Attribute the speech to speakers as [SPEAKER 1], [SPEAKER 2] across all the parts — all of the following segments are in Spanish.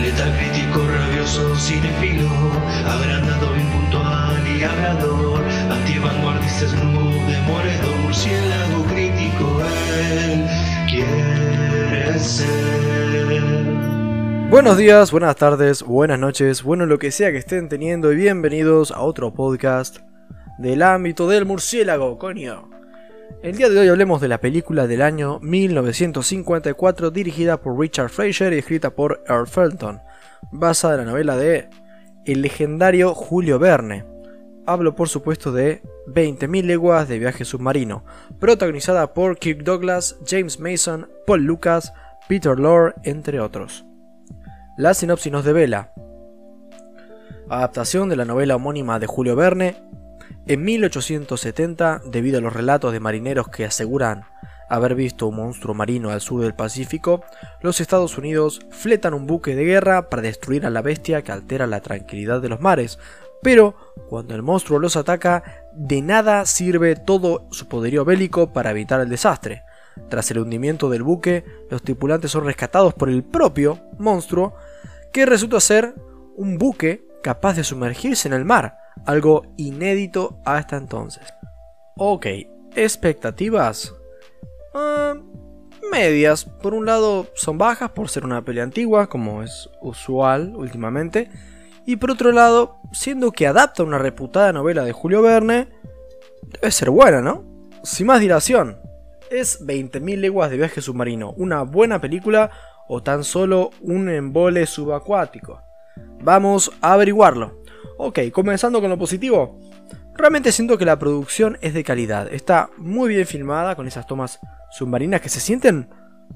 [SPEAKER 1] Letal crítico, rabioso, cinefilo, agrandado, impuntual y hablador, antivanguardista, snoop, demoledor, murciélago crítico, él quiere ser.
[SPEAKER 2] Buenos días, buenas tardes, buenas noches, bueno lo que sea que estén teniendo y bienvenidos a otro podcast del ámbito del murciélago, coño. El día de hoy hablemos de la película del año 1954 dirigida por Richard Fraser y escrita por Earl Felton, basada en la novela de el legendario Julio Verne. Hablo por supuesto de 20.000 leguas de viaje submarino, protagonizada por Kirk Douglas, James Mason, Paul Lucas, Peter Lorre, entre otros. La sinopsis nos devela. Adaptación de la novela homónima de Julio Verne, en 1870, debido a los relatos de marineros que aseguran haber visto un monstruo marino al sur del Pacífico, los Estados Unidos fletan un buque de guerra para destruir a la bestia que altera la tranquilidad de los mares. Pero cuando el monstruo los ataca, de nada sirve todo su poderío bélico para evitar el desastre. Tras el hundimiento del buque, los tripulantes son rescatados por el propio monstruo, que resulta ser un buque capaz de sumergirse en el mar, algo inédito hasta entonces. Ok, expectativas. Ah, medias. Por un lado son bajas por ser una pelea antigua, como es usual últimamente. Y por otro lado, siendo que adapta una reputada novela de Julio Verne, debe ser buena, ¿no? Sin más dilación, ¿es 20.000 leguas de viaje submarino una buena película o tan solo un embole subacuático? Vamos a averiguarlo. Ok, comenzando con lo positivo. Realmente siento que la producción es de calidad. Está muy bien filmada con esas tomas submarinas que se sienten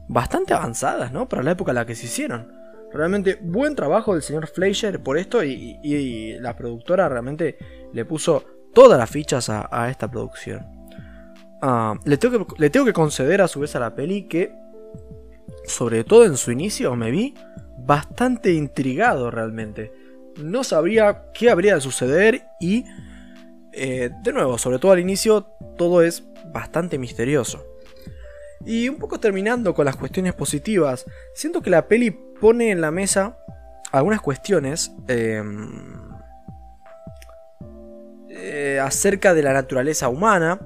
[SPEAKER 2] bastante avanzadas, ¿no? Para la época en la que se hicieron. Realmente buen trabajo del señor Fleischer por esto y, la productora realmente le puso todas las fichas a, esta producción. Ah, le, tengo que, le tengo que conceder a su vez a la peli que, sobre todo en su inicio, me vi bastante intrigado realmente no sabría qué habría de suceder y, eh, de nuevo, sobre todo al inicio, todo es bastante misterioso. Y un poco terminando con las cuestiones positivas, siento que la peli pone en la mesa algunas cuestiones em, eh, acerca de la naturaleza humana,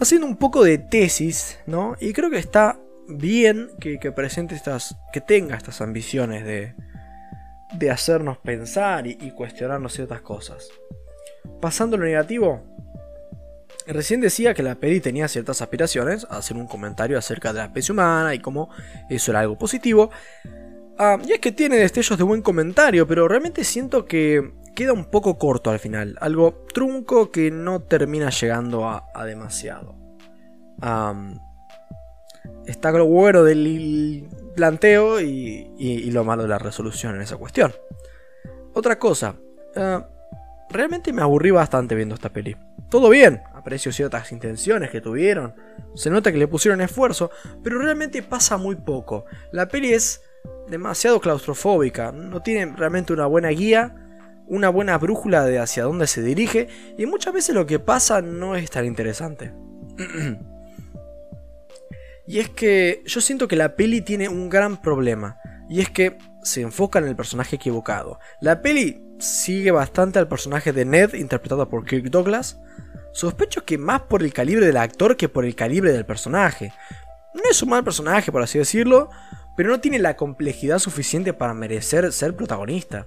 [SPEAKER 2] haciendo un poco de tesis, ¿no? Y creo que está bien que, que presente estas, que tenga estas ambiciones de, de hacernos pensar y, cuestionarnos ciertas cosas. Pasando a lo negativo, recién decía que la peli tenía ciertas aspiraciones a hacer un comentario acerca de la especie humana y cómo eso era algo positivo. Ah, y es que tiene destellos de buen comentario, pero realmente siento que queda un poco corto al final, algo trunco que no termina llegando a, demasiado. está lo bueno del planteo y, lo malo de la resolución en esa cuestión. Otra cosa, eh, realmente me aburrí bastante viendo esta peli. Todo bien, aprecio ciertas intenciones que tuvieron, se nota que le pusieron esfuerzo, pero realmente pasa muy poco. La peli es demasiado claustrofóbica, no tiene realmente una buena guía, una buena brújula de hacia dónde se dirige, y muchas veces lo que pasa no es tan interesante. Y es que yo siento que la peli tiene un gran problema. Y es que se enfoca en el personaje equivocado. La peli sigue bastante al personaje de Ned, interpretado por Kirk Douglas. Sospecho que más por el calibre del actor que por el calibre del personaje. No es un mal personaje, por así decirlo, pero no tiene la complejidad suficiente para merecer ser protagonista.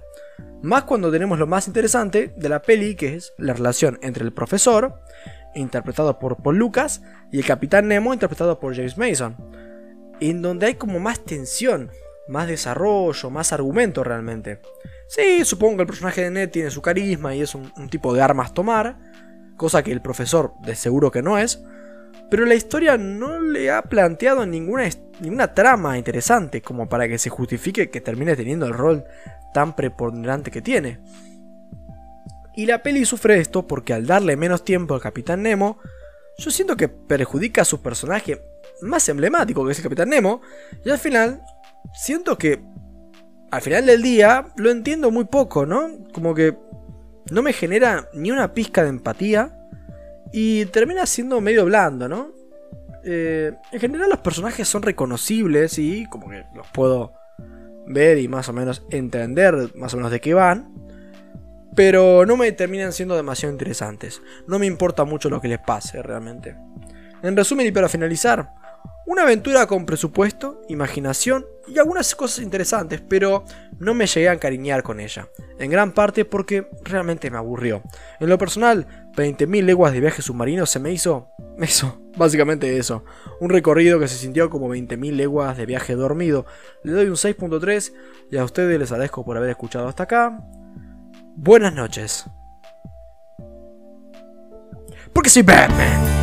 [SPEAKER 2] Más cuando tenemos lo más interesante de la peli, que es la relación entre el profesor interpretado por Paul Lucas, y el Capitán Nemo, interpretado por James Mason. En donde hay como más tensión, más desarrollo, más argumento realmente. Sí, supongo que el personaje de Ned tiene su carisma y es un, tipo de armas tomar, cosa que el profesor de seguro que no es, pero la historia no le ha planteado ninguna, ninguna trama interesante como para que se justifique que termine teniendo el rol tan preponderante que tiene. Y la peli sufre esto porque al darle menos tiempo al Capitán Nemo, yo siento que perjudica a su personaje más emblemático que es el Capitán Nemo, y al final siento que al final del día lo entiendo muy poco, ¿no? Como que no me genera ni una pizca de empatía y termina siendo medio blando, ¿no? Eh, en general los personajes son reconocibles y como que los puedo ver y más o menos entender más o menos de qué van. Pero no me terminan siendo demasiado interesantes. No me importa mucho lo que les pase realmente. En resumen y para finalizar, una aventura con presupuesto, imaginación y algunas cosas interesantes, pero no me llegué a encariñar con ella. En gran parte porque realmente me aburrió. En lo personal, 20.000 leguas de viaje submarino se me hizo... Eso, básicamente eso. Un recorrido que se sintió como 20.000 leguas de viaje dormido. Le doy un 6.3 y a ustedes les agradezco por haber escuchado hasta acá. Buenas noches. Porque soy Batman.